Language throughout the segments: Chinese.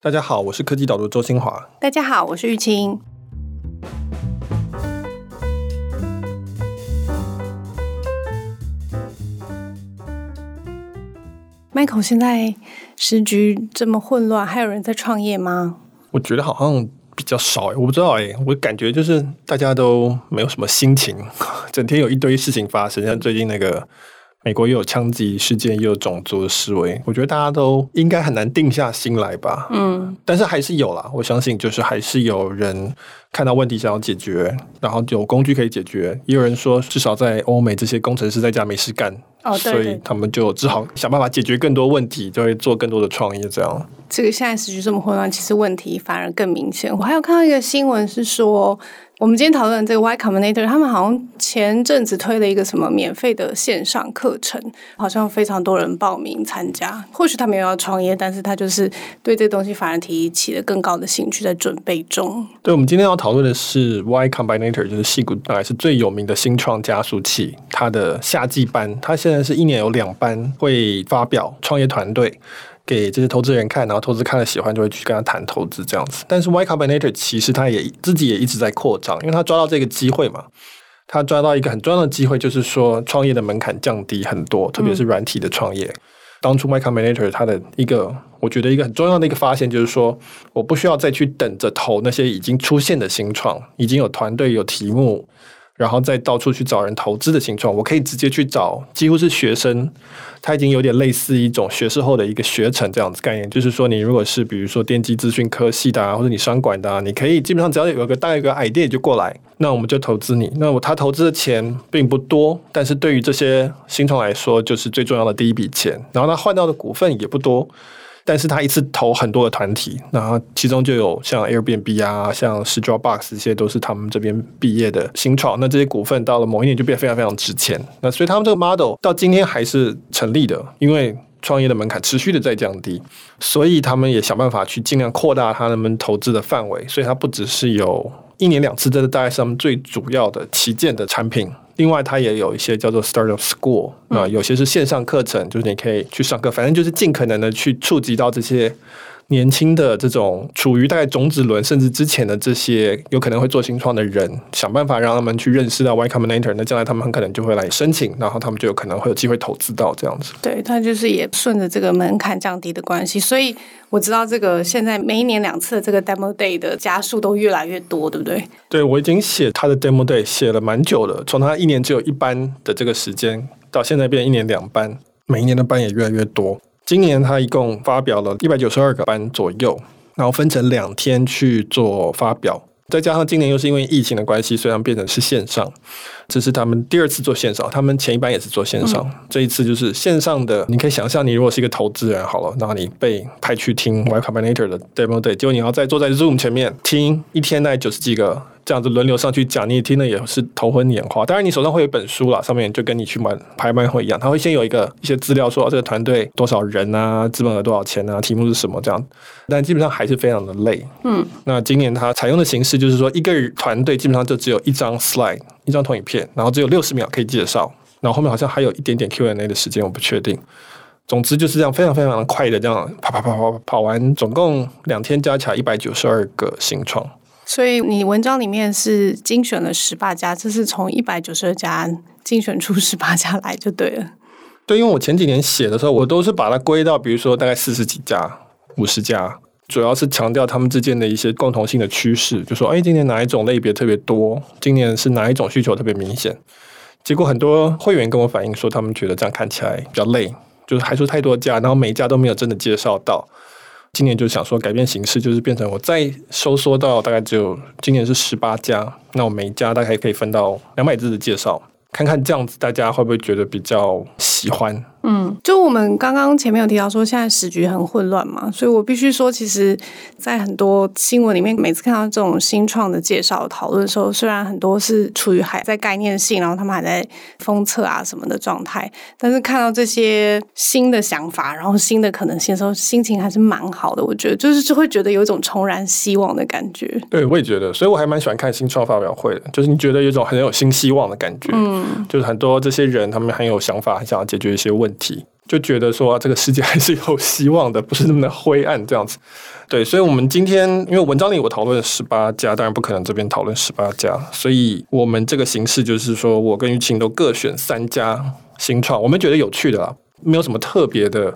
大家好，我是科技导读周新华。大家好，我是玉清。Michael，现在时局这么混乱，还有人在创业吗？我觉得好像比较少哎，我不知道哎，我感觉就是大家都没有什么心情，整天有一堆事情发生，像最近那个。美国又有枪击事件，又有种族的示威，我觉得大家都应该很难定下心来吧。嗯，但是还是有啦，我相信就是还是有人看到问题想要解决，然后有工具可以解决。也有人说，至少在欧美，这些工程师在家没事干，哦，对对，所以他们就只好想办法解决更多问题，就会做更多的创业。这样，这个现在时局这么混乱，其实问题反而更明显。我还有看到一个新闻是说。我们今天讨论这个 Y Combinator，他们好像前阵子推了一个什么免费的线上课程，好像非常多人报名参加。或许他没有要创业，但是他就是对这东西反而提起了更高的兴趣，在准备中。对，我们今天要讨论的是 Y Combinator，就是矽谷大概是最有名的新创加速器，它的夏季班，它现在是一年有两班会发表创业团队。给这些投资人看，然后投资看了喜欢，就会去跟他谈投资这样子。但是 Y Combinator 其实他也自己也一直在扩张，因为他抓到这个机会嘛，他抓到一个很重要的机会，就是说创业的门槛降低很多，特别是软体的创业。嗯、当初 My Combinator 他的一个，我觉得一个很重要的一个发现，就是说我不需要再去等着投那些已经出现的新创，已经有团队有题目。然后再到处去找人投资的情况，我可以直接去找，几乎是学生，他已经有点类似一种学士后的一个学程这样子概念，就是说你如果是比如说电机资讯科系的啊，或者你商管的啊，你可以基本上只要有个大概有个 idea 就过来，那我们就投资你。那我他投资的钱并不多，但是对于这些新创来说，就是最重要的第一笔钱。然后他换到的股份也不多。但是他一次投很多的团体，然后其中就有像 Airbnb 啊，像是 Dropbox 这些都是他们这边毕业的新创。那这些股份到了某一年就变得非常非常值钱。那所以他们这个 model 到今天还是成立的，因为创业的门槛持续的在降低，所以他们也想办法去尽量扩大他们投资的范围。所以它不只是有一年两次，这是大概是他们最主要的旗舰的产品。另外，它也有一些叫做 Startup School 啊，有些是线上课程，就是你可以去上课，反正就是尽可能的去触及到这些。年轻的这种处于大概种子轮甚至之前的这些有可能会做新创的人，想办法让他们去认识到 Y Combinator，那将来他们很可能就会来申请，然后他们就有可能会有机会投资到这样子。对，他就是也顺着这个门槛降低的关系，所以我知道这个现在每一年两次的这个 Demo Day 的加速都越来越多，对不对？对，我已经写他的 Demo Day 写了蛮久了，从他一年只有一班的这个时间，到现在变一年两班，每一年的班也越来越多。今年他一共发表了一百九十二个班左右，然后分成两天去做发表，再加上今年又是因为疫情的关系，虽然变成是线上，这是他们第二次做线上，他们前一班也是做线上，嗯、这一次就是线上的。你可以想象，你如果是一个投资人好了，然后你被派去听 Y Combinator 的 Demo Day，结果你要再坐在 Zoom 前面听一天，大概九十几个。这样子轮流上去讲，你也听的也是头昏眼花。当然，你手上会有一本书啦，上面就跟你去买拍卖会一样，他会先有一个一些资料说，说这个团队多少人啊，资本额多少钱啊，题目是什么这样。但基本上还是非常的累。嗯，那今年他采用的形式就是说，一个团队基本上就只有一张 slide，一张投影片，然后只有六十秒可以介绍，然后后面好像还有一点点 Q&A 的时间，我不确定。总之就是这样，非常非常的快的这样跑跑跑跑跑完，总共两天加起来一百九十二个新创。所以你文章里面是精选了十八家，这是从一百九十二家精选出十八家来就对了。对，因为我前几年写的时候，我都是把它归到，比如说大概四十几家、五十家，主要是强调他们之间的一些共同性的趋势，就说，哎，今年哪一种类别特别多？今年是哪一种需求特别明显？结果很多会员跟我反映说，他们觉得这样看起来比较累，就是还说太多家，然后每一家都没有真的介绍到。今年就想说改变形式，就是变成我再收缩到大概只有今年是十八家，那我每一家大概可以分到两百字的介绍，看看这样子大家会不会觉得比较喜欢。嗯，就我们刚刚前面有提到说，现在时局很混乱嘛，所以我必须说，其实，在很多新闻里面，每次看到这种新创的介绍讨论的时候，虽然很多是处于还在概念性，然后他们还在封测啊什么的状态，但是看到这些新的想法，然后新的可能性的时候，心情还是蛮好的。我觉得就是就会觉得有一种重燃希望的感觉。对，我也觉得，所以我还蛮喜欢看新创发表会的，就是你觉得有一种很有新希望的感觉。嗯，就是很多这些人他们很有想法，很想要解决一些问题。题就觉得说这个世界还是有希望的，不是那么的灰暗这样子。对，所以，我们今天因为文章里我讨论十八家，当然不可能这边讨论十八家，所以我们这个形式就是说我跟玉清都各选三家新创，我们觉得有趣的啦，没有什么特别的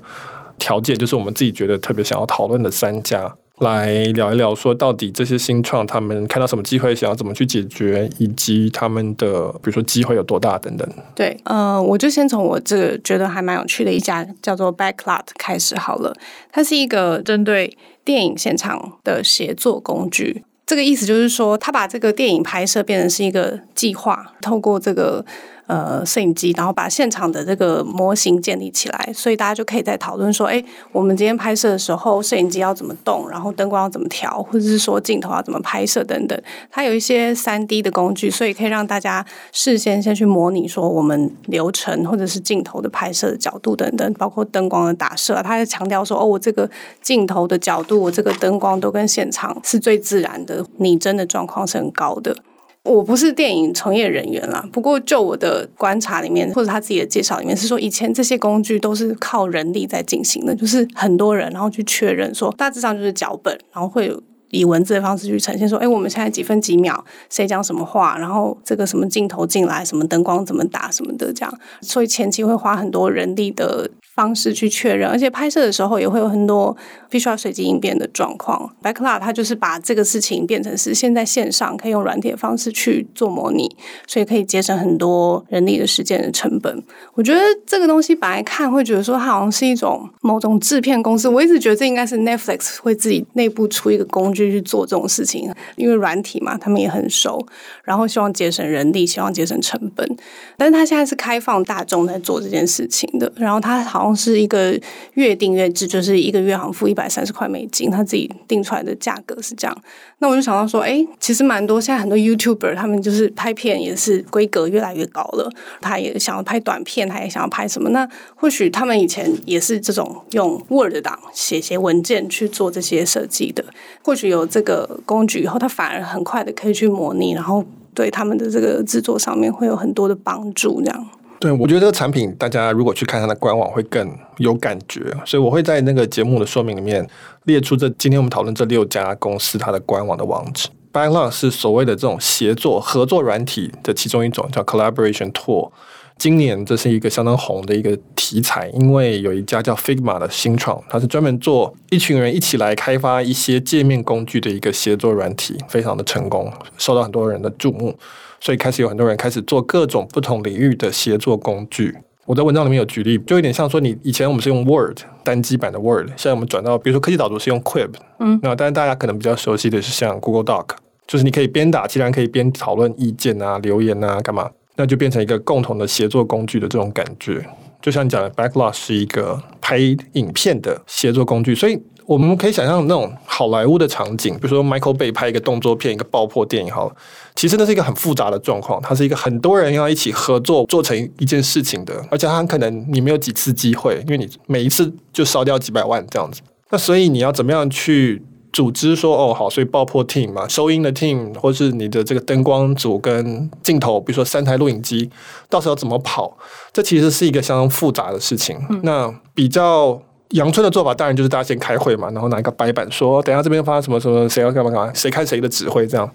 条件，就是我们自己觉得特别想要讨论的三家，来聊一聊，说到底这些新创他们看到什么机会，想要怎么去解决，以及他们的比如说机会有多大等等。对，呃，我就先从我这个觉得还蛮有趣的一家叫做 Backlot 开始好了，它是一个针对。电影现场的协作工具，这个意思就是说，他把这个电影拍摄变成是一个计划，透过这个。呃，摄影机，然后把现场的这个模型建立起来，所以大家就可以在讨论说，哎，我们今天拍摄的时候，摄影机要怎么动，然后灯光要怎么调，或者是说镜头要怎么拍摄等等。它有一些三 D 的工具，所以可以让大家事先先去模拟说我们流程或者是镜头的拍摄的角度等等，包括灯光的打设。他还强调说，哦，我这个镜头的角度，我这个灯光都跟现场是最自然的，拟真的状况是很高的。我不是电影从业人员啦，不过就我的观察里面，或者他自己的介绍里面是说，以前这些工具都是靠人力在进行的，就是很多人然后去确认说，大致上就是脚本，然后会有。以文字的方式去呈现，说，哎，我们现在几分几秒，谁讲什么话，然后这个什么镜头进来，什么灯光怎么打，什么的，这样，所以前期会花很多人力的方式去确认，而且拍摄的时候也会有很多必须要随机应变的状况。Backlot 它就是把这个事情变成是现在线上可以用软体的方式去做模拟，所以可以节省很多人力的时间的成本。我觉得这个东西本来看会觉得说它好像是一种某种制片公司，我一直觉得这应该是 Netflix 会自己内部出一个工具。就去做这种事情，因为软体嘛，他们也很熟，然后希望节省人力，希望节省成本。但是他现在是开放大众在做这件事情的，然后他好像是一个月订阅制，就是一个月好像付一百三十块美金，他自己定出来的价格是这样。那我就想到说，哎，其实蛮多现在很多 YouTuber 他们就是拍片也是规格越来越高了，他也想要拍短片，他也想要拍什么？那或许他们以前也是这种用 Word 档写些文件去做这些设计的，或许。有这个工具以后，他反而很快的可以去模拟，然后对他们的这个制作上面会有很多的帮助。这样，对，我觉得这个产品大家如果去看它的官网会更有感觉，所以我会在那个节目的说明里面列出这今天我们讨论这六家公司它的官网的网址。Backlot 是所谓的这种协作合作软体的其中一种，叫 Collaboration Tool。今年这是一个相当红的一个题材，因为有一家叫 Figma 的新创，它是专门做一群人一起来开发一些界面工具的一个协作软体，非常的成功，受到很多人的注目，所以开始有很多人开始做各种不同领域的协作工具。我在文章里面有举例，就有点像说，你以前我们是用 Word 单机版的 Word，现在我们转到比如说科技导读是用 Quip，嗯，那当然大家可能比较熟悉的是像 Google Doc，就是你可以边打，其他人可以边讨论意见啊、留言啊、干嘛。那就变成一个共同的协作工具的这种感觉，就像你讲的，Backlog 是一个拍影片的协作工具，所以我们可以想象那种好莱坞的场景，比如说 Michael Bay 拍一个动作片、一个爆破电影，好了，其实那是一个很复杂的状况，它是一个很多人要一起合作做成一件事情的，而且它可能你没有几次机会，因为你每一次就烧掉几百万这样子，那所以你要怎么样去？组织说哦好，所以爆破 team 嘛，收音的 team，或是你的这个灯光组跟镜头，比如说三台录影机，到时候怎么跑？这其实是一个相当复杂的事情。嗯、那比较阳春的做法，当然就是大家先开会嘛，然后拿一个白板说，等一下这边发生什么什么，谁要干嘛干嘛，谁看谁的指挥这样。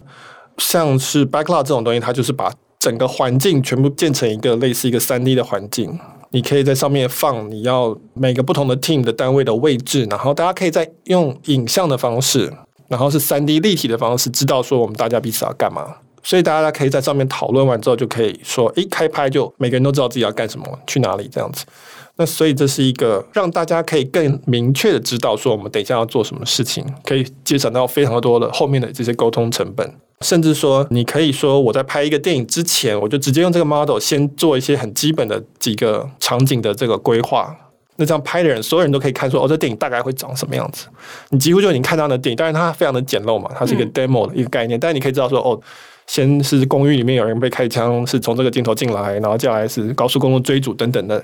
像是 Backlog 这种东西，它就是把整个环境全部建成一个类似一个三 D 的环境。你可以在上面放你要每个不同的 team 的单位的位置，然后大家可以再用影像的方式，然后是三 D 立体的方式，知道说我们大家彼此要干嘛。所以大家可以在上面讨论完之后，就可以说，一开拍就每个人都知道自己要干什么，去哪里这样子。那所以这是一个让大家可以更明确的知道说我们等一下要做什么事情，可以节省到非常多的后面的这些沟通成本。甚至说，你可以说我在拍一个电影之前，我就直接用这个 model 先做一些很基本的几个场景的这个规划。那这样拍的人，所有人都可以看出，哦，这电影大概会长什么样子。你几乎就已经看到那电影，当然它非常的简陋嘛，它是一个 demo 的一个概念。嗯、但是你可以知道说，哦，先是公寓里面有人被开枪，是从这个镜头进来，然后接下来是高速公路追逐等等的，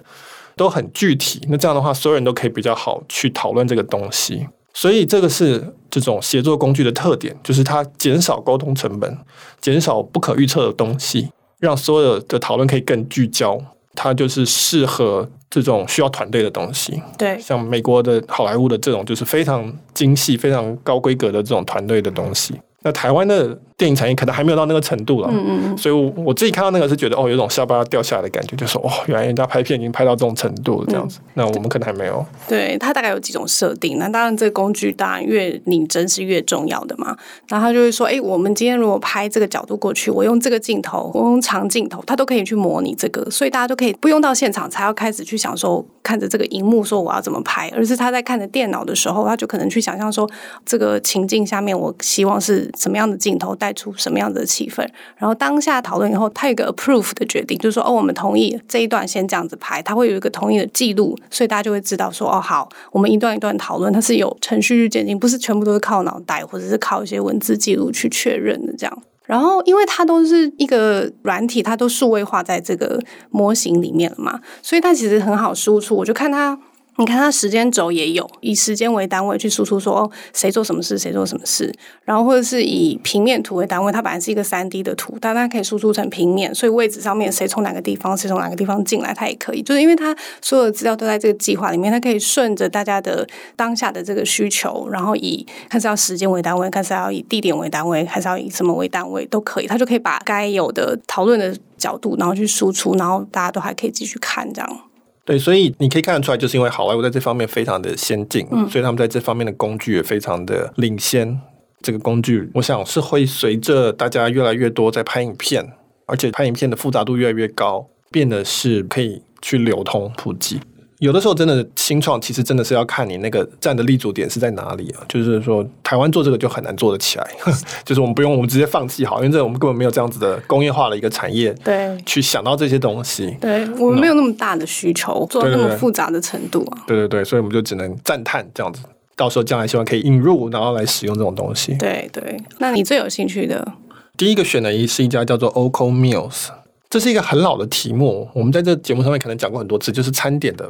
都很具体。那这样的话，所有人都可以比较好去讨论这个东西。所以这个是这种协作工具的特点，就是它减少沟通成本，减少不可预测的东西，让所有的讨论可以更聚焦。它就是适合这种需要团队的东西。对，像美国的好莱坞的这种，就是非常精细、非常高规格的这种团队的东西。那台湾的电影产业可能还没有到那个程度了，嗯嗯，所以我我自己看到那个是觉得哦，有种下巴掉下来的感觉，就说哦，原来人家拍片已经拍到这种程度了这样子。嗯、那我们可能还没有。对，它大概有几种设定。那当然，这个工具当然越拟真是越重要的嘛。然后他就会说，哎，我们今天如果拍这个角度过去，我用这个镜头，我用长镜头，它都可以去模拟这个，所以大家都可以不用到现场才要开始去想说，看着这个荧幕说我要怎么拍，而是他在看着电脑的时候，他就可能去想象说，这个情境下面我希望是什么样的镜头带出什么样的气氛，然后当下讨论以后，他有个 approve 的决定，就是说哦，我们同意这一段先这样子拍，他会有一个同意的记录，所以大家就会知道说哦，好，我们一段一段讨论，它是有程序去渐进，不是全部都是靠脑袋或者是靠一些文字记录去确认的这样。然后因为它都是一个软体，它都数位化在这个模型里面了嘛，所以它其实很好输出。我就看它。你看它时间轴也有以时间为单位去输出说，谁做什么事，谁做什么事，然后或者是以平面图为单位，它本来是一个三 D 的图，但它可以输出成平面，所以位置上面谁从哪个地方，谁从哪个地方进来，它也可以，就是因为它所有的资料都在这个计划里面，它可以顺着大家的当下的这个需求，然后以看是要时间为单位，看是要以地点为单位，还是要以什么为单位都可以，它就可以把该有的讨论的角度，然后去输出，然后大家都还可以继续看这样。对，所以你可以看得出来，就是因为好莱坞在这方面非常的先进，嗯，所以他们在这方面的工具也非常的领先。这个工具，我想是会随着大家越来越多在拍影片，而且拍影片的复杂度越来越高，变得是可以去流通普及。有的时候，真的新创其实真的是要看你那个站的立足点是在哪里啊。就是说，台湾做这个就很难做得起来，就是我们不用，我们直接放弃好，因为这我们根本没有这样子的工业化的一个产业，对，去想到这些东西。对，我们没有那么大的需求，做那么复杂的程度啊。对对对，所以我们就只能赞叹这样子。到时候将来希望可以引入，然后来使用这种东西。对对，那你最有兴趣的？第一个选的一是一家叫做 Oco Meals，这是一个很老的题目，我们在这节目上面可能讲过很多次，就是餐点的。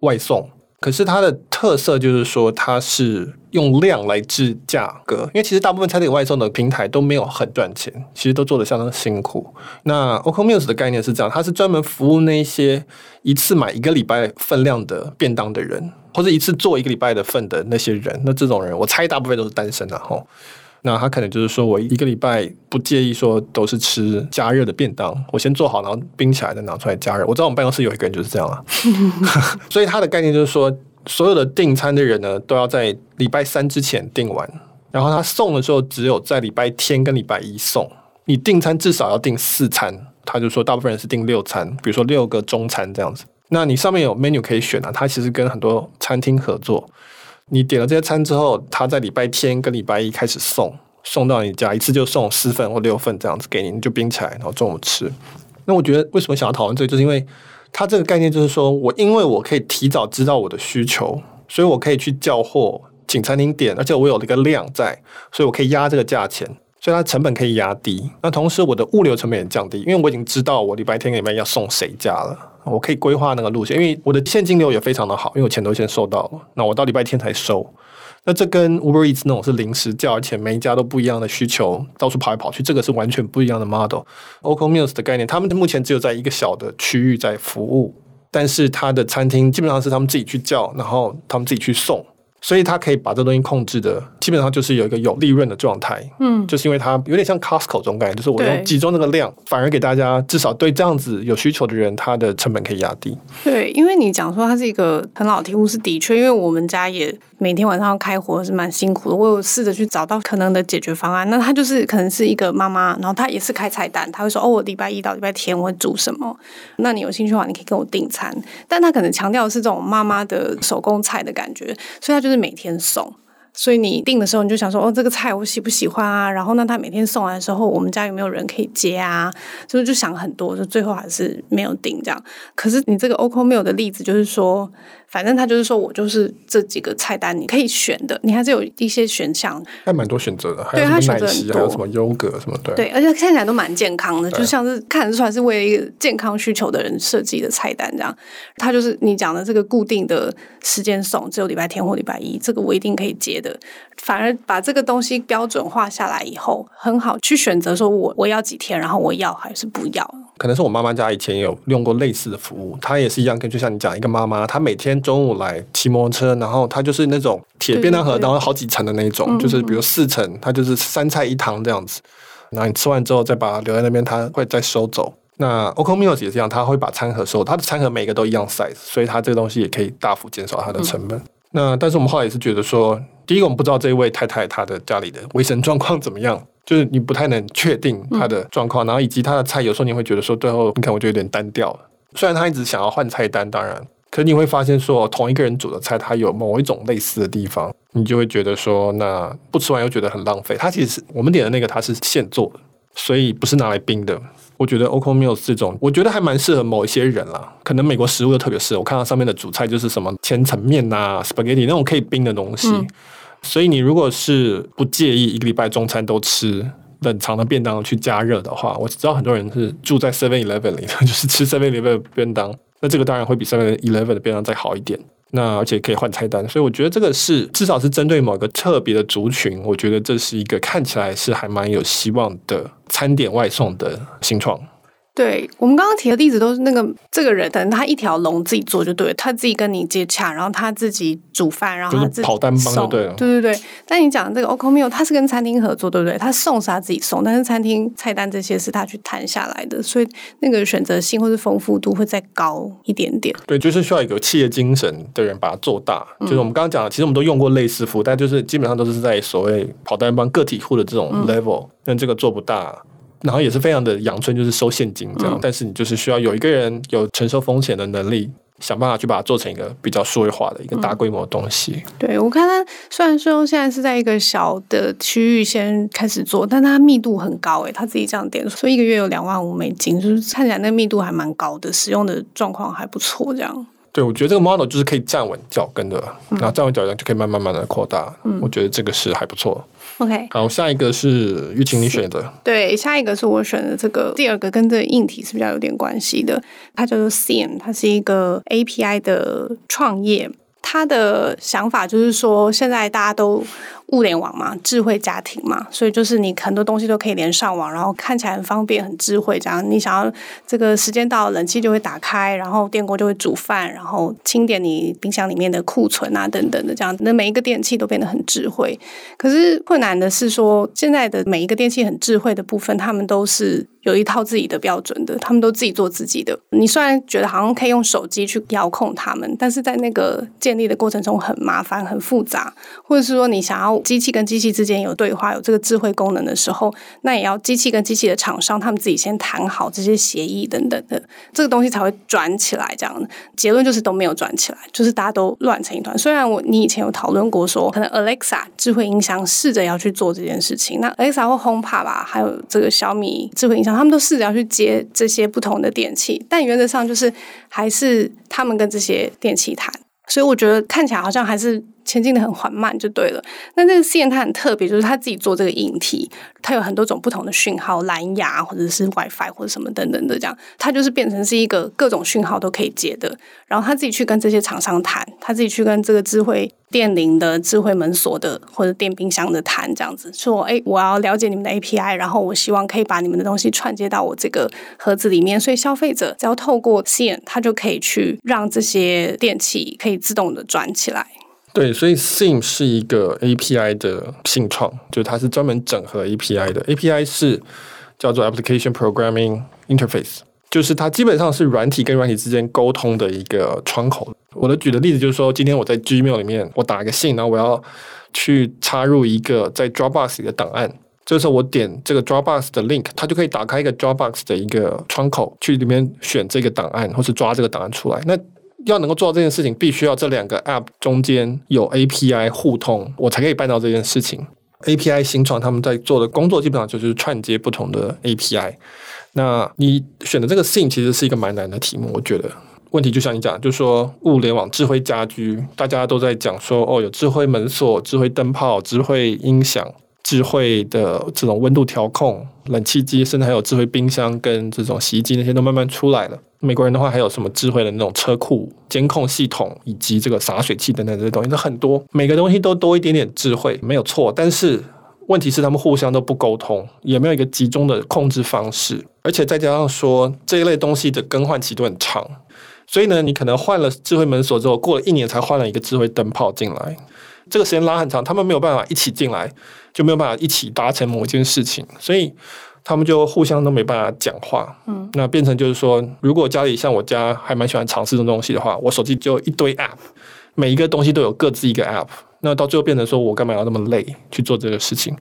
外送，可是它的特色就是说，它是用量来制价格，因为其实大部分餐点外送的平台都没有很赚钱，其实都做得相当辛苦。那 o c o m u s 的概念是这样，它是专门服务那些一次买一个礼拜分量的便当的人，或者一次做一个礼拜的份的那些人。那这种人，我猜大部分都是单身的吼。那他可能就是说，我一个礼拜不介意说都是吃加热的便当，我先做好，然后冰起来再拿出来加热。我知道我们办公室有一个人就是这样啊，所以他的概念就是说，所有的订餐的人呢，都要在礼拜三之前订完，然后他送的时候只有在礼拜天跟礼拜一送。你订餐至少要订四餐，他就说大部分人是订六餐，比如说六个中餐这样子。那你上面有 menu 可以选啊，他其实跟很多餐厅合作。你点了这些餐之后，他在礼拜天跟礼拜一开始送，送到你家，一次就送四份或六份这样子给你，你就冰起来，然后中午吃。那我觉得为什么想要讨论这个，就是因为他这个概念就是说我因为我可以提早知道我的需求，所以我可以去叫货，请餐厅点，而且我有一个量在，所以我可以压这个价钱，所以它成本可以压低。那同时我的物流成本也降低，因为我已经知道我礼拜天跟礼拜要送谁家了。我可以规划那个路线，因为我的现金流也非常的好，因为我钱都先收到了。那我到礼拜天才收，那这跟 Uber Eats 那种是临时叫，而且每一家都不一样的需求，到处跑来跑去，这个是完全不一样的 model。Oco Meals 的概念，他们目前只有在一个小的区域在服务，但是他的餐厅基本上是他们自己去叫，然后他们自己去送。所以它可以把这东西控制的，基本上就是有一个有利润的状态。嗯，就是因为它有点像 Costco 这种感觉，就是我用集中那个量，反而给大家至少对这样子有需求的人，它的成本可以压低。对，因为你讲说它是一个很老的题目，是的确，因为我们家也每天晚上要开火是蛮辛苦的。我有试着去找到可能的解决方案。那他就是可能是一个妈妈，然后他也是开菜单，他会说哦，我礼拜一到礼拜天我会煮什么？那你有兴趣的话，你可以跟我订餐。但他可能强调的是这种妈妈的手工菜的感觉，所以他就是。每天送，所以你订的时候你就想说，哦，这个菜我喜不喜欢啊？然后呢，他每天送来的时候，我们家有没有人可以接啊？所以就想很多，就最后还是没有订这样。可是你这个 Oco Meal 的例子就是说。反正他就是说，我就是这几个菜单你可以选的，你还是有一些选项，还蛮多选择的。还有什么奶昔，还有什么优格什么对。对，而且看起来都蛮健康的，就像是看得出来是为了一个健康需求的人设计的菜单这样。他就是你讲的这个固定的时间送，只有礼拜天或礼拜一，这个我一定可以接的。反而把这个东西标准化下来以后，很好去选择说我我要几天，然后我要还是不要。可能是我妈妈家以前有用过类似的服务，她也是一样，跟就像你讲一个妈妈，她每天中午来骑摩托车，然后她就是那种铁便当盒，然后好几层的那种，就是比如四层，她就是三菜一汤这样子，然后你吃完之后再把它留在那边，她会再收走。那 Oko Meals 也是这样，他会把餐盒收，他的餐盒每个都一样 size，所以他这个东西也可以大幅减少它的成本。嗯、那但是我们后来也是觉得说，第一个我们不知道这一位太太她的家里的卫生状况怎么样，就是你不太能确定它的状况，嗯、然后以及它的菜有时候你会觉得说，最后你看我就有点单调了。虽然他一直想要换菜单，当然，可是你会发现说，同一个人煮的菜，它有某一种类似的地方，你就会觉得说，那不吃完又觉得很浪费。它其实我们点的那个，它是现做的，所以不是拿来冰的。我觉得 Oko Meals 这种，我觉得还蛮适合某一些人啦。可能美国食物又特别适合。我看到上面的主菜就是什么千层面呐、spaghetti 那种可以冰的东西。嗯、所以你如果是不介意一个礼拜中餐都吃冷藏的便当去加热的话，我知道很多人是住在 Seven Eleven 里的，就是吃 Seven Eleven 便当。那这个当然会比 Seven Eleven 的便当再好一点。那而且可以换菜单，所以我觉得这个是至少是针对某个特别的族群，我觉得这是一个看起来是还蛮有希望的餐点外送的新创。对，我们刚刚提的例子都是那个这个人，等他一条龙自己做就对了，他自己跟你接洽，然后他自己煮饭，然后他自己跑单帮就对了。对对对，但你讲的这个 Oco Meal，他是跟餐厅合作，对不对？他送是他自己送，但是餐厅菜单这些是他去谈下来的，所以那个选择性或是丰富度会再高一点点。对，就是需要一个企业精神的人把它做大。嗯、就是我们刚刚讲的，其实我们都用过类似服务，但就是基本上都是在所谓跑单帮个体户的这种 level，但、嗯、这个做不大。然后也是非常的阳春，就是收现金这样，嗯、但是你就是需要有一个人有承受风险的能力，想办法去把它做成一个比较数位化的一个大规模的东西。嗯、对，我看它虽然说现在是在一个小的区域先开始做，但它密度很高诶，他自己这样点，所以一个月有两万五美金，就是看起来那个密度还蛮高的，使用的状况还不错这样。对，我觉得这个 model 就是可以站稳脚跟的，嗯、然后站稳脚跟就可以慢慢慢慢的扩大。嗯，我觉得这个是还不错。OK，好，下一个是玉琴你选的，对，下一个是我选的这个第二个，跟这个硬体是比较有点关系的，它叫做 Seam，它是一个 API 的创业，它的想法就是说，现在大家都。物联网嘛，智慧家庭嘛，所以就是你很多东西都可以连上网，然后看起来很方便、很智慧。这样，你想要这个时间到了，冷气就会打开，然后电锅就会煮饭，然后清点你冰箱里面的库存啊等等的这样，那每一个电器都变得很智慧。可是困难的是说，现在的每一个电器很智慧的部分，他们都是有一套自己的标准的，他们都自己做自己的。你虽然觉得好像可以用手机去遥控他们，但是在那个建立的过程中很麻烦、很复杂，或者是说你想要。机器跟机器之间有对话，有这个智慧功能的时候，那也要机器跟机器的厂商他们自己先谈好这些协议等等的，这个东西才会转起来。这样结论就是都没有转起来，就是大家都乱成一团。虽然我你以前有讨论过说，可能 Alexa 智慧音箱试着要去做这件事情，那 Alexa 或 HomePod 吧，还有这个小米智慧音箱，他们都试着要去接这些不同的电器，但原则上就是还是他们跟这些电器谈。所以我觉得看起来好像还是。前进的很缓慢就对了。那这个线它很特别，就是它自己做这个引体，它有很多种不同的讯号，蓝牙或者是 WiFi 或者什么等等的这样，它就是变成是一个各种讯号都可以接的。然后他自己去跟这些厂商谈，他自己去跟这个智慧电铃的、智慧门锁的或者电冰箱的谈，这样子说：哎，我要了解你们的 API，然后我希望可以把你们的东西串接到我这个盒子里面。所以消费者只要透过 Seam，他就可以去让这些电器可以自动的转起来。对，所以 Sim 是一个 API 的信创，就是它是专门整合 API 的。API 是叫做 Application Programming Interface，就是它基本上是软体跟软体之间沟通的一个窗口。我的举的例子就是说，今天我在 Gmail 里面，我打一个信，然后我要去插入一个在 Dropbox 里的档案，这时候我点这个 Dropbox 的 link，它就可以打开一个 Dropbox 的一个窗口，去里面选这个档案，或是抓这个档案出来。那要能够做到这件事情，必须要这两个 App 中间有 API 互通，我才可以办到这件事情。API 新创他们在做的工作，基本上就是串接不同的 API。那你选的这个 Seam 其实是一个蛮难的题目，我觉得。问题就像你讲，就是说物联网、智慧家居，大家都在讲说，哦，有智慧门锁、智慧灯泡、智慧音响。智慧的这种温度调控、冷气机，甚至还有智慧冰箱跟这种洗衣机，那些都慢慢出来了。美国人的话，还有什么智慧的那种车库监控系统，以及这个洒水器等等这些东西，那很多，每个东西都多一点点智慧，没有错。但是问题是他们互相都不沟通，也没有一个集中的控制方式，而且再加上说这一类东西的更换期都很长，所以呢，你可能换了智慧门锁之后，过了一年才换了一个智慧灯泡进来，这个时间拉很长，他们没有办法一起进来，就没有办法一起达成某一件事情，所以他们就互相都没办法讲话。嗯，那变成就是说，如果家里像我家还蛮喜欢尝试这种东西的话，我手机就一堆 App，每一个东西都有各自一个 App。那到最后变成说，我干嘛要那么累去做这个事情？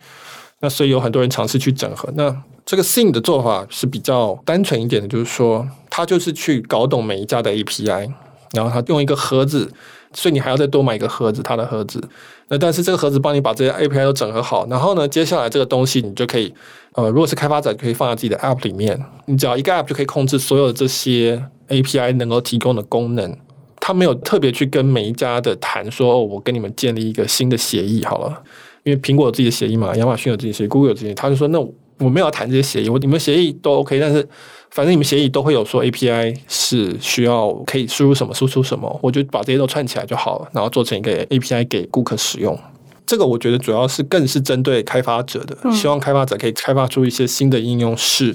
那所以有很多人尝试去整合。那这个 sing 的做法是比较单纯一点的，就是说，他就是去搞懂每一家的 API，然后他用一个盒子，所以你还要再多买一个盒子，他的盒子。那但是这个盒子帮你把这些 API 都整合好，然后呢，接下来这个东西你就可以，呃，如果是开发者可以放在自己的 App 里面，你只要一个 App 就可以控制所有的这些 API 能够提供的功能。他没有特别去跟每一家的谈说，哦，我跟你们建立一个新的协议好了，因为苹果有自己的协议嘛，亚马逊有自己的协议，Google 有自己的，他就说，那我没有要谈这些协议，我你们协议都 OK，但是反正你们协议都会有说 API 是需要可以输入什么输出什么，我就把这些都串起来就好了，然后做成一个 API 给顾客使用。这个我觉得主要是更是针对开发者的，希望开发者可以开发出一些新的应用，是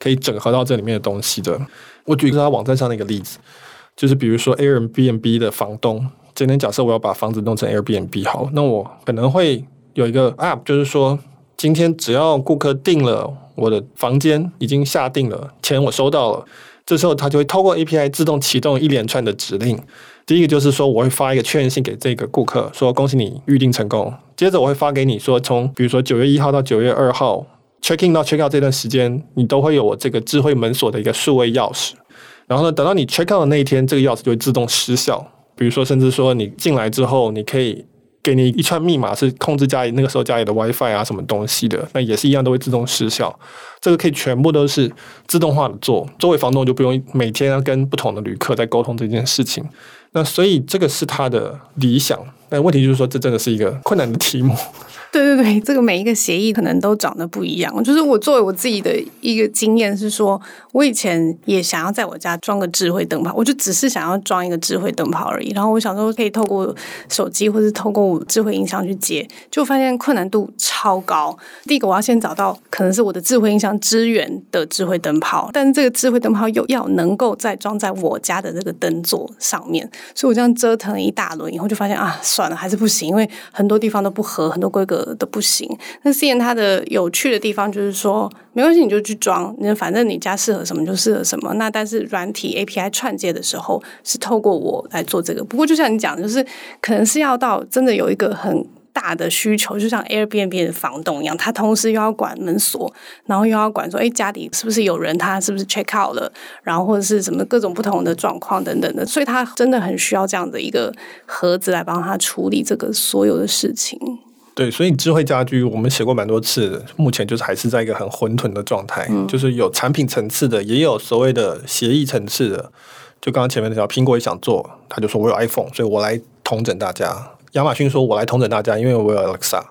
可以整合到这里面的东西的。我举一个他网站上的一个例子。就是比如说 Airbnb 的房东，今天假设我要把房子弄成 Airbnb 好，那我可能会有一个 App，就是说今天只要顾客订了我的房间，已经下定了，钱我收到了，这时候它就会透过 API 自动启动一连串的指令。第一个就是说我会发一个确认信给这个顾客，说恭喜你预订成功。接着我会发给你说，从比如说九月一号到九月二号 check in 到 check out 这段时间，你都会有我这个智慧门锁的一个数位钥匙。然后呢，等到你 check out 的那一天，这个钥匙就会自动失效。比如说，甚至说你进来之后，你可以给你一串密码，是控制家里那个时候家里的 WiFi 啊，什么东西的，那也是一样都会自动失效。这个可以全部都是自动化的做，作为房东就不用每天要跟不同的旅客在沟通这件事情。那所以这个是他的理想，但问题就是说，这真的是一个困难的题目。对 对对，这个每一个协议可能都长得不一样。就是我作为我自己的一个经验是说，我以前也想要在我家装个智慧灯泡，我就只是想要装一个智慧灯泡而已。然后我想说可以透过手机或是透过智慧音箱去接，就发现困难度超高。第一个我要先找到可能是我的智慧音箱支援的智慧灯泡，但是这个智慧灯泡又要能够再装在我家的这个灯座上面，所以我这样折腾了一大轮以后，就发现啊，算了，还是不行，因为很多地方都不合，很多规格。都不行。那 Seam 它的有趣的地方就是说，没关系，你就去装，那反正你家适合什么就适合什么。那但是软体 API 串接的时候是透过我来做这个。不过就像你讲，就是可能是要到真的有一个很大的需求，就像 Airbnb 的房东一样，他同时又要管门锁，然后又要管说，哎，家里是不是有人，他是不是 check out 了，然后或者是什么各种不同的状况等等的，所以他真的很需要这样的一个盒子来帮他处理这个所有的事情。对，所以智慧家居我们写过蛮多次，目前就是还是在一个很混沌的状态，嗯、就是有产品层次的，也有所谓的协议层次的。就刚刚前面那条，苹果也想做，他就说我有 iPhone，所以我来统整大家；亚马逊说我来统整大家，因为我有 Alexa；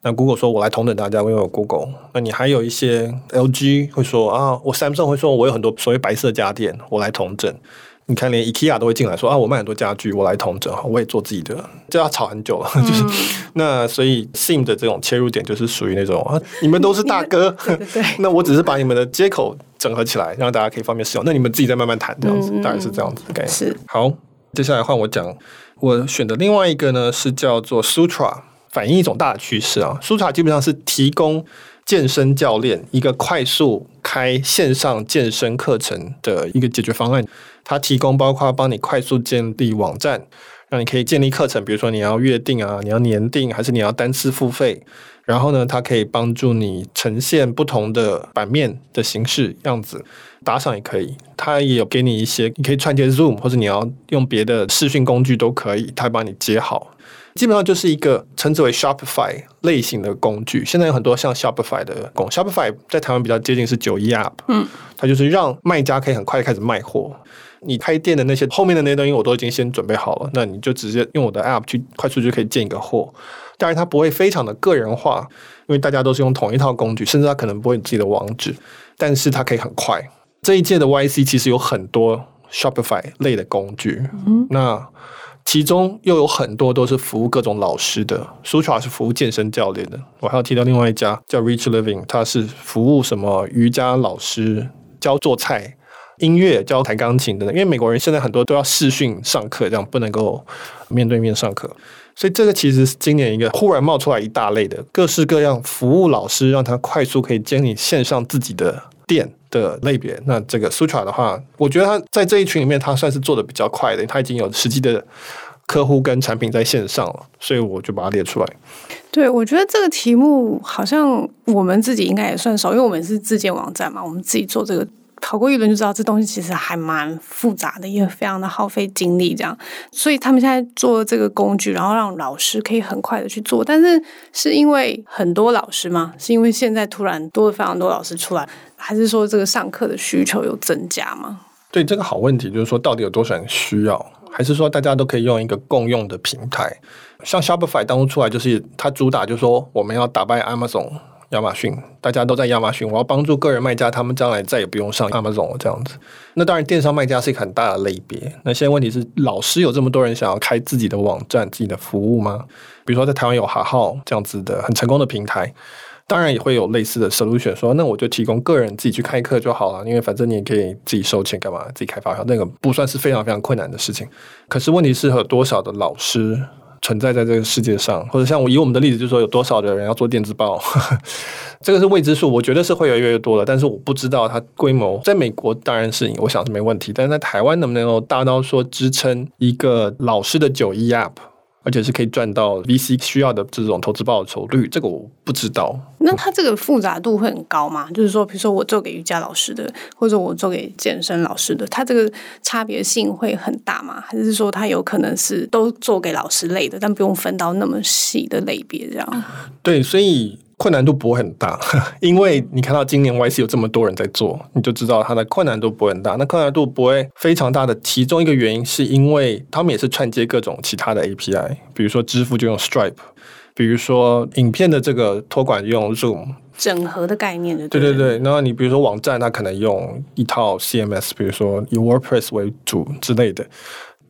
那 Google 说我来统整大家，因为我有 Google。那你还有一些 LG 会说啊，我 Samsung 会说我有很多所谓白色家电，我来统整。你看，连 IKEA 都会进来说啊，我卖很多家具，我来统整，我也做自己的，这要吵很久了。嗯、就 是那，所以 Seam 的这种切入点就是属于那种啊，你们都是大哥，对对对 那我只是把你们的接口整合起来，让大家可以方便使用。那你们自己再慢慢谈，这样子，嗯、大概是这样子的概念。是好，接下来换我讲，我选的另外一个呢是叫做 Sutra，反映一种大的趋势啊。Sutra 基本上是提供健身教练一个快速开线上健身课程的一个解决方案。它提供包括帮你快速建立网站，让你可以建立课程，比如说你要月定啊，你要年定，还是你要单次付费。然后呢，它可以帮助你呈现不同的版面的形式样子，打赏也可以。它也有给你一些，你可以串接 Zoom，或者你要用别的视讯工具都可以，它帮你接好。基本上就是一个称之为 Shopify 类型的工具。现在有很多像 Shopify 的工，Shopify 在台湾比较接近是九一 App，嗯，它就是让卖家可以很快开始卖货。你开店的那些后面的那些东西，我都已经先准备好了。那你就直接用我的 App 去快速就可以建一个货。当然，它不会非常的个人化，因为大家都是用同一套工具，甚至它可能不会有自己的网址，但是它可以很快。这一届的 YC 其实有很多 Shopify 类的工具。嗯，那其中又有很多都是服务各种老师的，Sutra 是服务健身教练的。我还要提到另外一家叫 Rich Living，它是服务什么瑜伽老师教做菜。音乐教弹钢琴的，因为美国人现在很多都要视讯上课，这样不能够面对面上课，所以这个其实是今年一个忽然冒出来一大类的各式各样服务老师，让他快速可以建立线上自己的店的类别。那这个 Sutra 的话，我觉得他在这一群里面，他算是做的比较快的，他已经有实际的客户跟产品在线上了，所以我就把它列出来。对，我觉得这个题目好像我们自己应该也算熟，因为我们是自建网站嘛，我们自己做这个。跑过一轮就知道，这东西其实还蛮复杂的，也非常的耗费精力。这样，所以他们现在做这个工具，然后让老师可以很快的去做。但是，是因为很多老师吗？是因为现在突然多了非常多老师出来，还是说这个上课的需求有增加吗？对，这个好问题，就是说到底有多少人需要，还是说大家都可以用一个共用的平台？像 Shopify 当初出来，就是它主打就是说我们要打败 Amazon。亚马逊，大家都在亚马逊，我要帮助个人卖家，他们将来再也不用上 Amazon 了，这样子。那当然，电商卖家是一个很大的类别。那现在问题是，老师有这么多人想要开自己的网站、自己的服务吗？比如说，在台湾有哈号这样子的很成功的平台，当然也会有类似的 solution，说那我就提供个人自己去开课就好了，因为反正你也可以自己收钱干嘛，自己开发票，那个不算是非常非常困难的事情。可是问题是，有多少的老师？存在在这个世界上，或者像我以我们的例子，就是说有多少的人要做电子报，这个是未知数。我觉得是会越来越多的，但是我不知道它规模。在美国当然是，我想是没问题，但是在台湾能不能够大到说支撑一个老师的九一 App？而且是可以赚到 VC 需要的这种投资报酬率，这个我不知道。那它这个复杂度会很高吗？就是说，比如说我做给瑜伽老师的，或者我做给健身老师的，它这个差别性会很大吗？还是说它有可能是都做给老师类的，但不用分到那么细的类别这样？对，所以。困难度不会很大，因为你看到今年 YC 有这么多人在做，你就知道它的困难度不会很大。那困难度不会非常大的其中一个原因，是因为他们也是串接各种其他的 API，比如说支付就用 Stripe，比如说影片的这个托管用 Zoom，整合的概念的。对对对，然后你比如说网站，它可能用一套 CMS，比如说以 WordPress 为主之类的。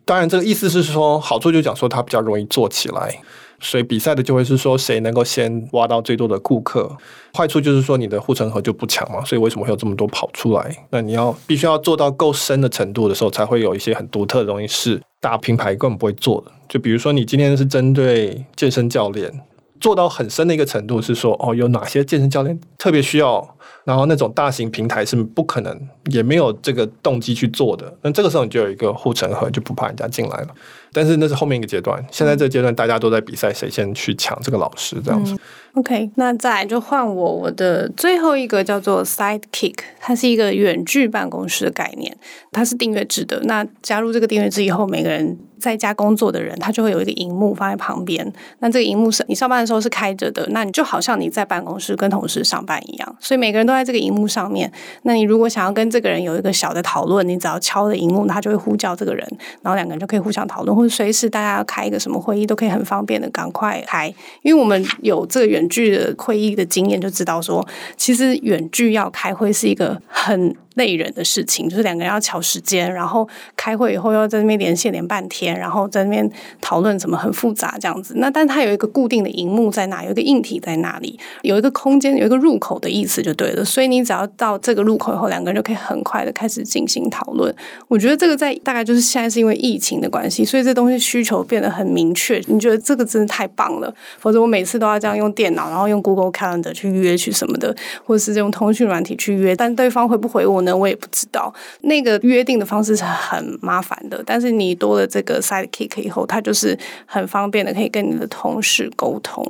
当然，这个意思是说，好处就讲说它比较容易做起来。所以比赛的就会是说谁能够先挖到最多的顾客，坏处就是说你的护城河就不强嘛。所以为什么会有这么多跑出来？那你要必须要做到够深的程度的时候，才会有一些很独特的东西是大品牌根本不会做的。就比如说你今天是针对健身教练，做到很深的一个程度是说哦，有哪些健身教练特别需要，然后那种大型平台是不可能也没有这个动机去做的。那这个时候你就有一个护城河，就不怕人家进来了。但是那是后面一个阶段，现在这个阶段大家都在比赛，谁先去抢这个老师这样子。嗯、OK，那再来就换我，我的最后一个叫做 Sidekick，它是一个远距办公室的概念，它是订阅制的。那加入这个订阅制以后，每个人在家工作的人，他就会有一个荧幕放在旁边。那这个荧幕是你上班的时候是开着的，那你就好像你在办公室跟同事上班一样，所以每个人都在这个荧幕上面。那你如果想要跟这个人有一个小的讨论，你只要敲了荧幕，他就会呼叫这个人，然后两个人就可以互相讨论。或者随时大家要开一个什么会议，都可以很方便的赶快开，因为我们有这个远距的会议的经验，就知道说，其实远距要开会是一个很累人的事情，就是两个人要乔时间，然后开会以后要在那边连线连半天，然后在那边讨论什么很复杂这样子。那但它有一个固定的荧幕在那，有一个硬体在那里，有一个空间，有一个入口的意思就对了。所以你只要到这个入口以后，两个人就可以很快的开始进行讨论。我觉得这个在大概就是现在是因为疫情的关系，所以这东西需求变得很明确。你觉得这个真的太棒了？否则我每次都要这样用电脑，然后用 Google Calendar 去约去什么的，或者是用通讯软体去约，但对方回不回我呢？我也不知道，那个约定的方式是很麻烦的，但是你多了这个 Sidekick 以后，它就是很方便的，可以跟你的同事沟通。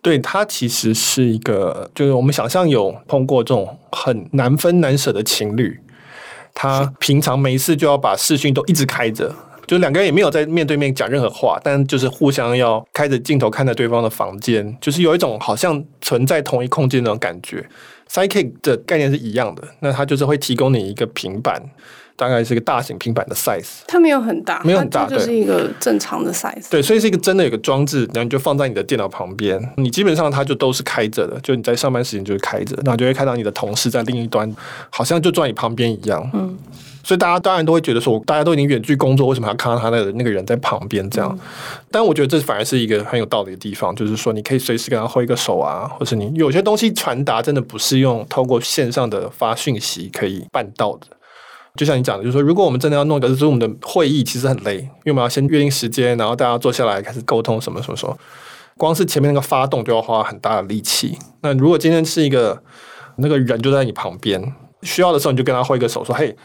对，它其实是一个，就是我们想象有碰过这种很难分难舍的情侣，他平常没事就要把视讯都一直开着，就两个人也没有在面对面讲任何话，但就是互相要开着镜头看着对方的房间，就是有一种好像存在同一空间那种感觉。Sidekick 的概念是一样的，那它就是会提供你一个平板，大概是一个大型平板的 size。它没有很大，没有很大，它就是一个正常的 size。对，所以是一个真的有个装置，然后你就放在你的电脑旁边，你基本上它就都是开着的，就你在上班时间就是开着，然后就会看到你的同事在另一端，好像就坐在你旁边一样。嗯。所以大家当然都会觉得说，大家都已经远距工作，为什么要看到他的那个人在旁边这样？嗯、但我觉得这反而是一个很有道理的地方，就是说你可以随时跟他挥个手啊，或是你有些东西传达真的不是用透过线上的发讯息可以办到的。就像你讲的，就是说如果我们真的要弄一个 Zoom 的会议，其实很累，因为我们要先约定时间，然后大家坐下来开始沟通什么什么什么，光是前面那个发动就要花很大的力气。那如果今天是一个那个人就在你旁边，需要的时候你就跟他挥个手，说嘿。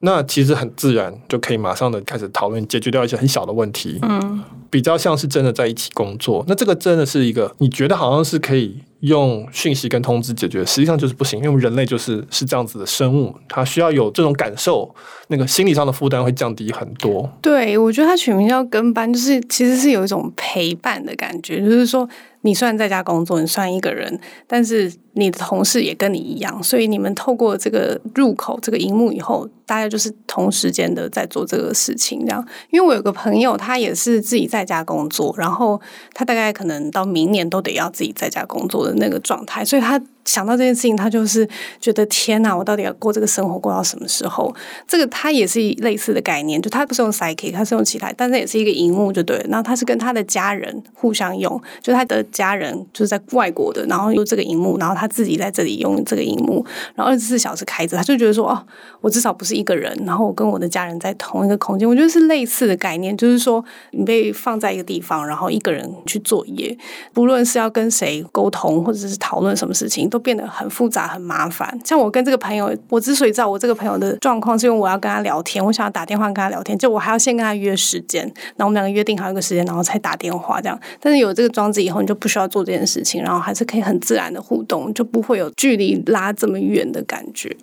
那其实很自然，就可以马上的开始讨论，解决掉一些很小的问题。嗯，比较像是真的在一起工作。那这个真的是一个，你觉得好像是可以用讯息跟通知解决，实际上就是不行，因为人类就是是这样子的生物，他需要有这种感受，那个心理上的负担会降低很多。对，我觉得他取名叫跟班，就是其实是有一种陪伴的感觉，就是说。你虽然在家工作，你算一个人，但是你的同事也跟你一样，所以你们透过这个入口这个荧幕以后，大家就是同时间的在做这个事情，这样。因为我有个朋友，他也是自己在家工作，然后他大概可能到明年都得要自己在家工作的那个状态，所以他。想到这件事情，他就是觉得天哪，我到底要过这个生活过到什么时候？这个他也是类似的概念，就他不是用 Sidekick，他是用其他，但是也是一个荧幕就对。然后他是跟他的家人互相用，就他的家人就是在外国的，然后用这个荧幕，然后他自己在这里用这个荧幕，然后二十四小时开着，他就觉得说哦，我至少不是一个人，然后我跟我的家人在同一个空间，我觉得是类似的概念，就是说你被放在一个地方，然后一个人去作业，不论是要跟谁沟通或者是讨论什么事情都。变得很复杂、很麻烦。像我跟这个朋友，我之所以知道我这个朋友的状况，是因为我要跟他聊天，我想要打电话跟他聊天，就我还要先跟他约时间，然后我们两个约定好一个时间，然后才打电话这样。但是有这个装置以后，你就不需要做这件事情，然后还是可以很自然的互动，就不会有距离拉这么远的感觉。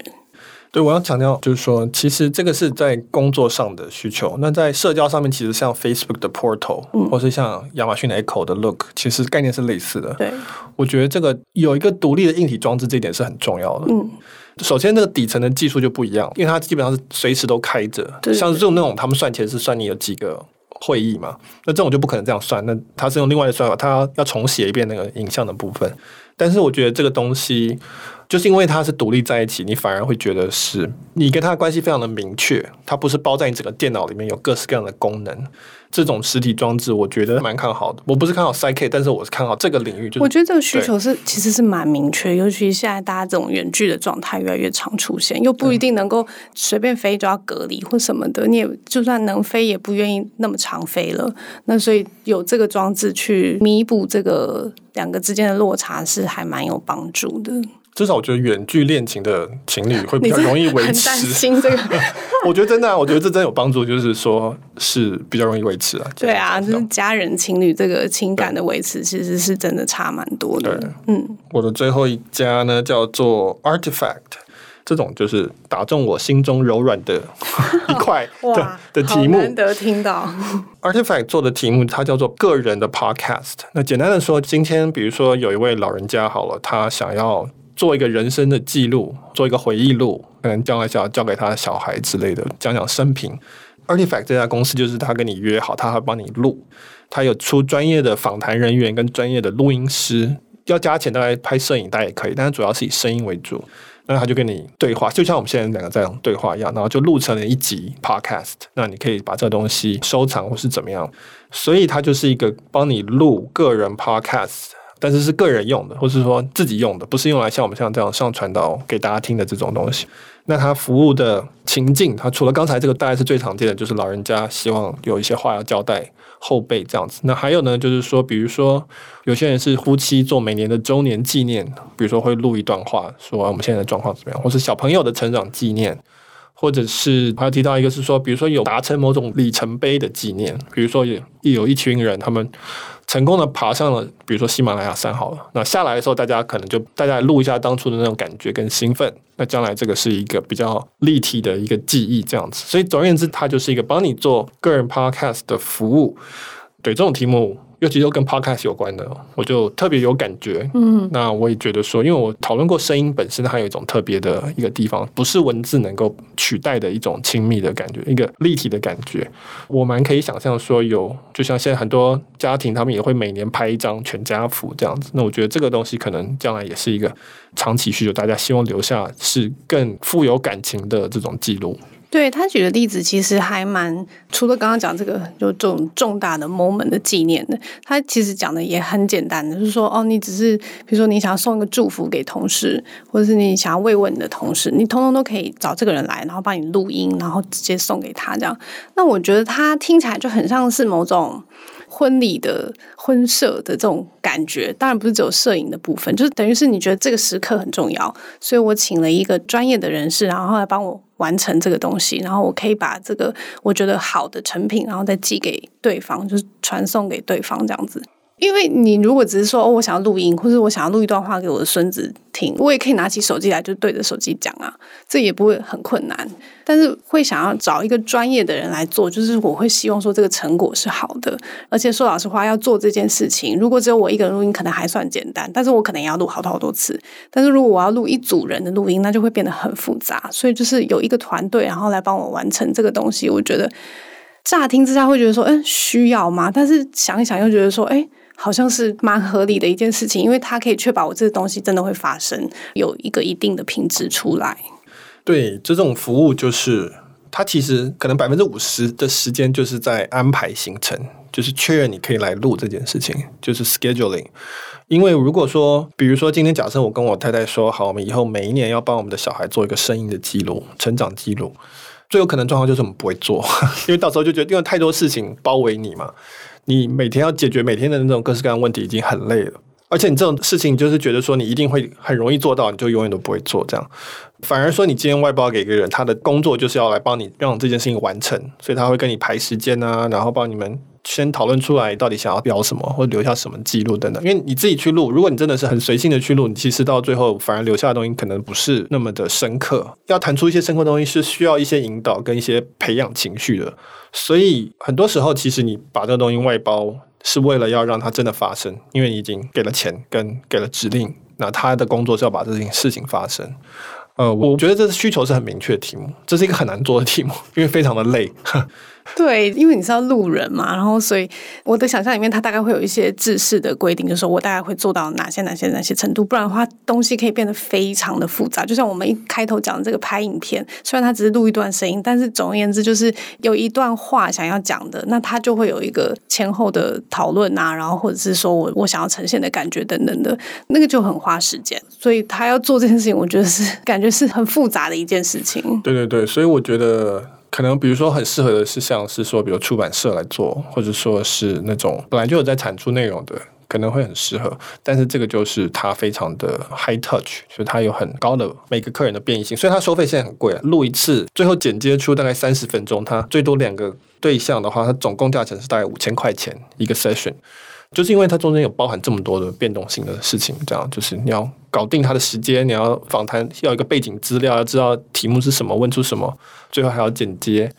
对，我要强调就是说，其实这个是在工作上的需求。那在社交上面，其实像 Facebook 的 Portal，嗯，或是像亚马逊的 Echo 的 Look，其实概念是类似的。对，我觉得这个有一个独立的硬体装置，这一点是很重要的。嗯，首先，这个底层的技术就不一样，因为它基本上是随时都开着。对，像这种那种，他们算钱是算你有几个会议嘛？那这种就不可能这样算。那它是用另外的算法，它要重写一遍那个影像的部分。但是我觉得这个东西。就是因为它是独立在一起，你反而会觉得是你跟它的关系非常的明确，它不是包在你整个电脑里面有各式各样的功能。这种实体装置，我觉得蛮看好的。我不是看好 Sidekick，但是我是看好这个领域。就是、我觉得这个需求是其实是蛮明确，尤其现在大家这种远距的状态越来越常出现，又不一定能够随便飞就要隔离或什么的。你也就算能飞，也不愿意那么长飞了。那所以有这个装置去弥补这个两个之间的落差，是还蛮有帮助的。至少我觉得远距恋情的情侣会比较容易维持。很担心这个，我觉得真的、啊，我觉得这真有帮助，就是说是比较容易维持啊。对啊，就是家人情侣这个情感的维持，其实是真的差蛮多的。嗯，我的最后一家呢叫做 Artifact，这种就是打中我心中柔软的 一块的的题目。难得听到 Artifact 做的题目，它叫做个人的 Podcast。那简单的说，今天比如说有一位老人家好了，他想要。做一个人生的记录，做一个回忆录，可能将来想要交给他的小孩之类的，讲讲生平。Artifact 这家公司就是他跟你约好，他会帮你录，他有出专业的访谈人员跟专业的录音师，要加钱大概拍摄影带也可以，但是主要是以声音为主。那他就跟你对话，就像我们现在两个这样对话一样，然后就录成了一集 Podcast。那你可以把这个东西收藏或是怎么样，所以它就是一个帮你录个人 Podcast。但是是个人用的，或是说自己用的，不是用来像我们像这样上传到给大家听的这种东西。那他服务的情境，他除了刚才这个大概是最常见的，就是老人家希望有一些话要交代后辈这样子。那还有呢，就是说，比如说有些人是夫妻做每年的周年纪念，比如说会录一段话，说我们现在的状况怎么样，或是小朋友的成长纪念，或者是还有提到一个是说，比如说有达成某种里程碑的纪念，比如说有有一群人他们。成功的爬上了，比如说喜马拉雅山好了。那下来的时候，大家可能就大家录一下当初的那种感觉跟兴奋。那将来这个是一个比较立体的一个记忆，这样子。所以总而言之，它就是一个帮你做个人 podcast 的服务。对，这种题目。尤其都跟 podcast 有关的，我就特别有感觉。嗯，那我也觉得说，因为我讨论过声音本身，它有一种特别的一个地方，不是文字能够取代的一种亲密的感觉，一个立体的感觉。我蛮可以想象说，有就像现在很多家庭，他们也会每年拍一张全家福这样子。那我觉得这个东西可能将来也是一个长期需求，大家希望留下是更富有感情的这种记录。对，他举的例子其实还蛮，除了刚刚讲这个就这种重大的 moment 的纪念的，他其实讲的也很简单的，就是说哦，你只是比如说你想要送一个祝福给同事，或者是你想要慰问你的同事，你通通都可以找这个人来，然后帮你录音，然后直接送给他这样。那我觉得他听起来就很像是某种。婚礼的婚摄的这种感觉，当然不是只有摄影的部分，就是等于是你觉得这个时刻很重要，所以我请了一个专业的人士，然后来帮我完成这个东西，然后我可以把这个我觉得好的成品，然后再寄给对方，就是传送给对方这样子。因为你如果只是说哦，我想要录音，或者我想要录一段话给我的孙子听，我也可以拿起手机来就对着手机讲啊，这也不会很困难。但是会想要找一个专业的人来做，就是我会希望说这个成果是好的。而且说老实话，要做这件事情，如果只有我一个人录音，可能还算简单，但是我可能也要录好多好多次。但是如果我要录一组人的录音，那就会变得很复杂。所以就是有一个团队，然后来帮我完成这个东西，我觉得乍听之下会觉得说，嗯，需要吗？但是想一想又觉得说，哎。好像是蛮合理的一件事情，因为它可以确保我这个东西真的会发生，有一个一定的品质出来。对，这种服务就是它其实可能百分之五十的时间就是在安排行程，就是确认你可以来录这件事情，就是 scheduling。因为如果说，比如说今天假设我跟我太太说好，我们以后每一年要帮我们的小孩做一个声音的记录、成长记录，最有可能状况就是我们不会做，因为到时候就觉得因为太多事情包围你嘛。你每天要解决每天的那种各式各样的问题，已经很累了。而且你这种事情，就是觉得说你一定会很容易做到，你就永远都不会做这样。反而说你今天外包给一个人，他的工作就是要来帮你让这件事情完成，所以他会跟你排时间啊，然后帮你们先讨论出来到底想要标什么，或留下什么记录等等。因为你自己去录，如果你真的是很随性的去录，你其实到最后反而留下的东西可能不是那么的深刻。要谈出一些深刻的东西，是需要一些引导跟一些培养情绪的。所以很多时候，其实你把这个东西外包，是为了要让它真的发生，因为你已经给了钱跟给了指令，那他的工作是要把这件事情发生。呃，我觉得这是需求是很明确的题目，这是一个很难做的题目，因为非常的累。对，因为你是要录人嘛，然后所以我的想象里面，它大概会有一些制式的规定，就是我大概会做到哪些哪些哪些程度，不然的话东西可以变得非常的复杂。就像我们一开头讲的这个拍影片，虽然它只是录一段声音，但是总而言之就是有一段话想要讲的，那它就会有一个前后的讨论啊，然后或者是说我我想要呈现的感觉等等的，那个就很花时间。所以他要做这件事情，我觉得是感觉是很复杂的一件事情。对对对，所以我觉得。可能比如说很适合的是像是说，比如出版社来做，或者说是那种本来就有在产出内容的，可能会很适合。但是这个就是它非常的 high touch，就是它有很高的每个客人的变异性，所以它收费现在很贵啊。录一次，最后剪接出大概三十分钟，它最多两个对象的话，它总共价钱是大概五千块钱一个 session。就是因为它中间有包含这么多的变动性的事情，这样就是你要搞定它的时间，你要访谈，要一个背景资料，要知道题目是什么，问出什么，最后还要剪接。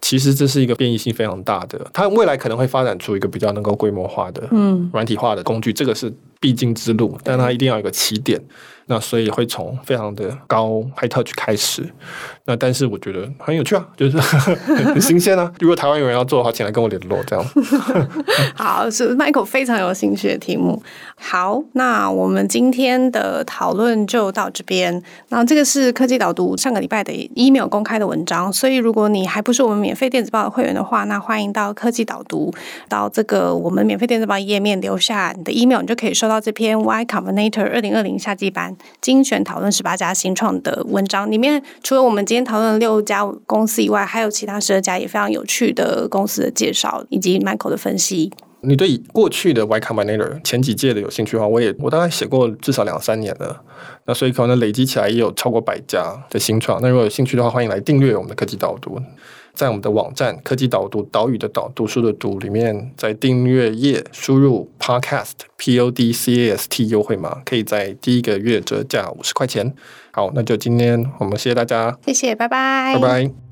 其实这是一个变异性非常大的，它未来可能会发展出一个比较能够规模化的、嗯，软体化的工具，这个是必经之路，但它一定要有个起点。那所以会从非常的高 high touch 开始，那但是我觉得很有趣啊，就是 很新鲜啊。如果台湾有人要做的话，请来跟我联络，这样。好，是 Michael 非常有兴趣的题目。好，那我们今天的讨论就到这边。那这个是科技导读上个礼拜的 email 公开的文章，所以如果你还不是我们免费电子报的会员的话，那欢迎到科技导读到这个我们免费电子报页面留下你的 email，你就可以收到这篇 Y Combinator 二零二零夏季班。精选讨论十八家新创的文章，里面除了我们今天讨论的六家公司以外，还有其他十二家也非常有趣的公司的介绍以及 Michael 的分析。你对过去的 Y Combinator 前几届的有兴趣的话，我也我大概写过至少两三年了，那所以可能累积起来也有超过百家的新创。那如果有兴趣的话，欢迎来订阅我们的科技导读。在我们的网站“科技导读”岛屿的岛读书的读里面，在订阅页输入 “podcast” p o d c a s t 优惠码，可以在第一个月折价五十块钱。好，那就今天我们谢谢大家，谢谢，拜拜，拜拜。